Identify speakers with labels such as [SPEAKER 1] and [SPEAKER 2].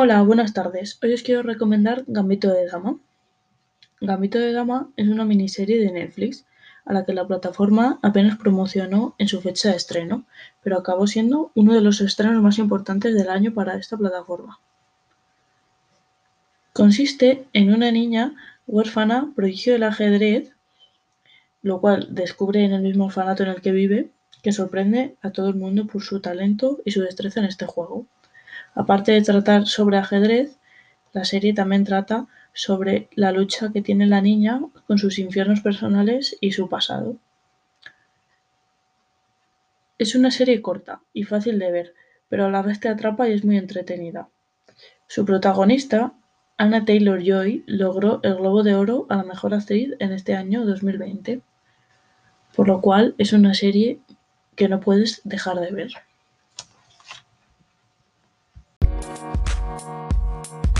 [SPEAKER 1] Hola, buenas tardes. Hoy os quiero recomendar Gambito de Dama. Gambito de Dama es una miniserie de Netflix a la que la plataforma apenas promocionó en su fecha de estreno, pero acabó siendo uno de los estrenos más importantes del año para esta plataforma. Consiste en una niña huérfana prodigio del ajedrez, lo cual descubre en el mismo orfanato en el que vive, que sorprende a todo el mundo por su talento y su destreza en este juego. Aparte de tratar sobre ajedrez, la serie también trata sobre la lucha que tiene la niña con sus infiernos personales y su pasado. Es una serie corta y fácil de ver, pero a la vez te atrapa y es muy entretenida. Su protagonista, Anna Taylor-Joy, logró el Globo de Oro a la Mejor Actriz en este año 2020, por lo cual es una serie que no puedes dejar de ver.
[SPEAKER 2] Thank you.